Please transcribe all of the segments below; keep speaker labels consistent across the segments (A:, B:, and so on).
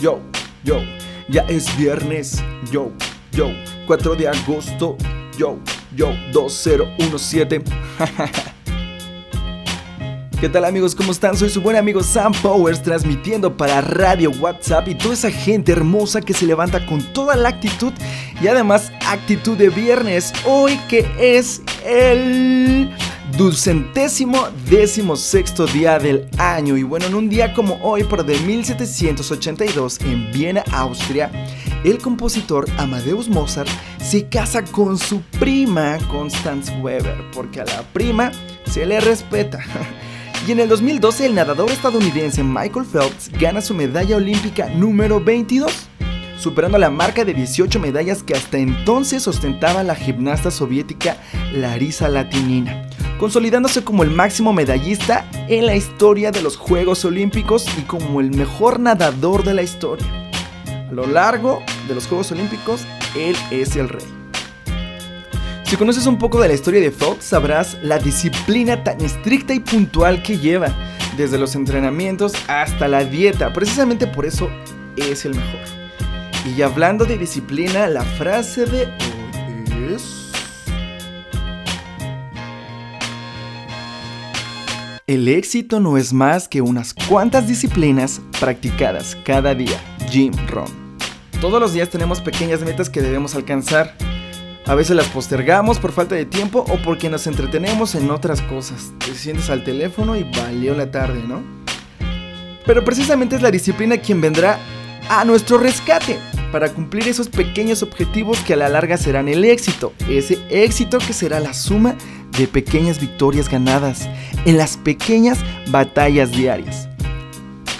A: yo, yo. Ya es viernes, yo, yo. 4 de agosto, yo, yo. 2017. ¿Qué tal amigos? ¿Cómo están? Soy su buen amigo Sam Powers transmitiendo para Radio WhatsApp y toda esa gente hermosa que se levanta con toda la actitud y además actitud de viernes. Hoy que es el ducentésimo décimo sexto día del año y bueno, en un día como hoy, por de 1782 en Viena, Austria, el compositor Amadeus Mozart se casa con su prima Constance Weber, porque a la prima se le respeta. Y en el 2012 el nadador estadounidense Michael Phelps gana su medalla olímpica número 22, superando la marca de 18 medallas que hasta entonces ostentaba la gimnasta soviética Larisa Latinina, consolidándose como el máximo medallista en la historia de los Juegos Olímpicos y como el mejor nadador de la historia. A lo largo de los Juegos Olímpicos, él es el rey. Si conoces un poco de la historia de Fox, sabrás la disciplina tan estricta y puntual que lleva, desde los entrenamientos hasta la dieta. Precisamente por eso es el mejor. Y hablando de disciplina, la frase de El éxito no es más que unas cuantas disciplinas practicadas cada día. Jim Rohn. Todos los días tenemos pequeñas metas que debemos alcanzar a veces las postergamos por falta de tiempo o porque nos entretenemos en otras cosas. Te sientes al teléfono y valió la tarde, ¿no? Pero precisamente es la disciplina quien vendrá a nuestro rescate para cumplir esos pequeños objetivos que a la larga serán el éxito. Ese éxito que será la suma de pequeñas victorias ganadas en las pequeñas batallas diarias.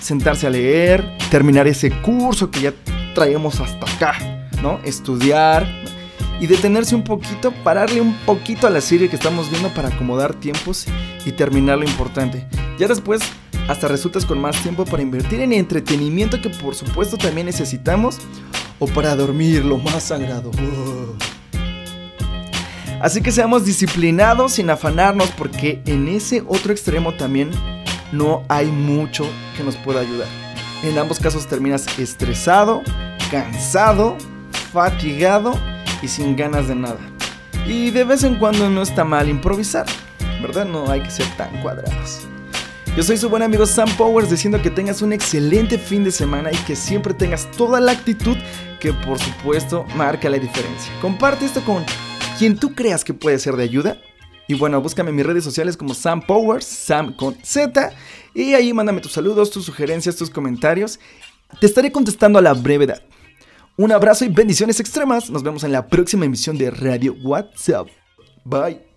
A: Sentarse a leer, terminar ese curso que ya traemos hasta acá, ¿no? Estudiar, y detenerse un poquito, pararle un poquito a la serie que estamos viendo para acomodar tiempos y terminar lo importante. Ya después hasta resultas con más tiempo para invertir en entretenimiento que por supuesto también necesitamos o para dormir lo más sagrado. Así que seamos disciplinados sin afanarnos porque en ese otro extremo también no hay mucho que nos pueda ayudar. En ambos casos terminas estresado, cansado, fatigado y sin ganas de nada. Y de vez en cuando no está mal improvisar, ¿verdad? No hay que ser tan cuadrados. Yo soy su buen amigo Sam Powers diciendo que tengas un excelente fin de semana y que siempre tengas toda la actitud que por supuesto marca la diferencia. Comparte esto con quien tú creas que puede ser de ayuda. Y bueno, búscame en mis redes sociales como Sam Powers, Sam con Z. Y ahí mándame tus saludos, tus sugerencias, tus comentarios. Te estaré contestando a la brevedad. Un abrazo y bendiciones extremas. Nos vemos en la próxima emisión de Radio WhatsApp. Bye.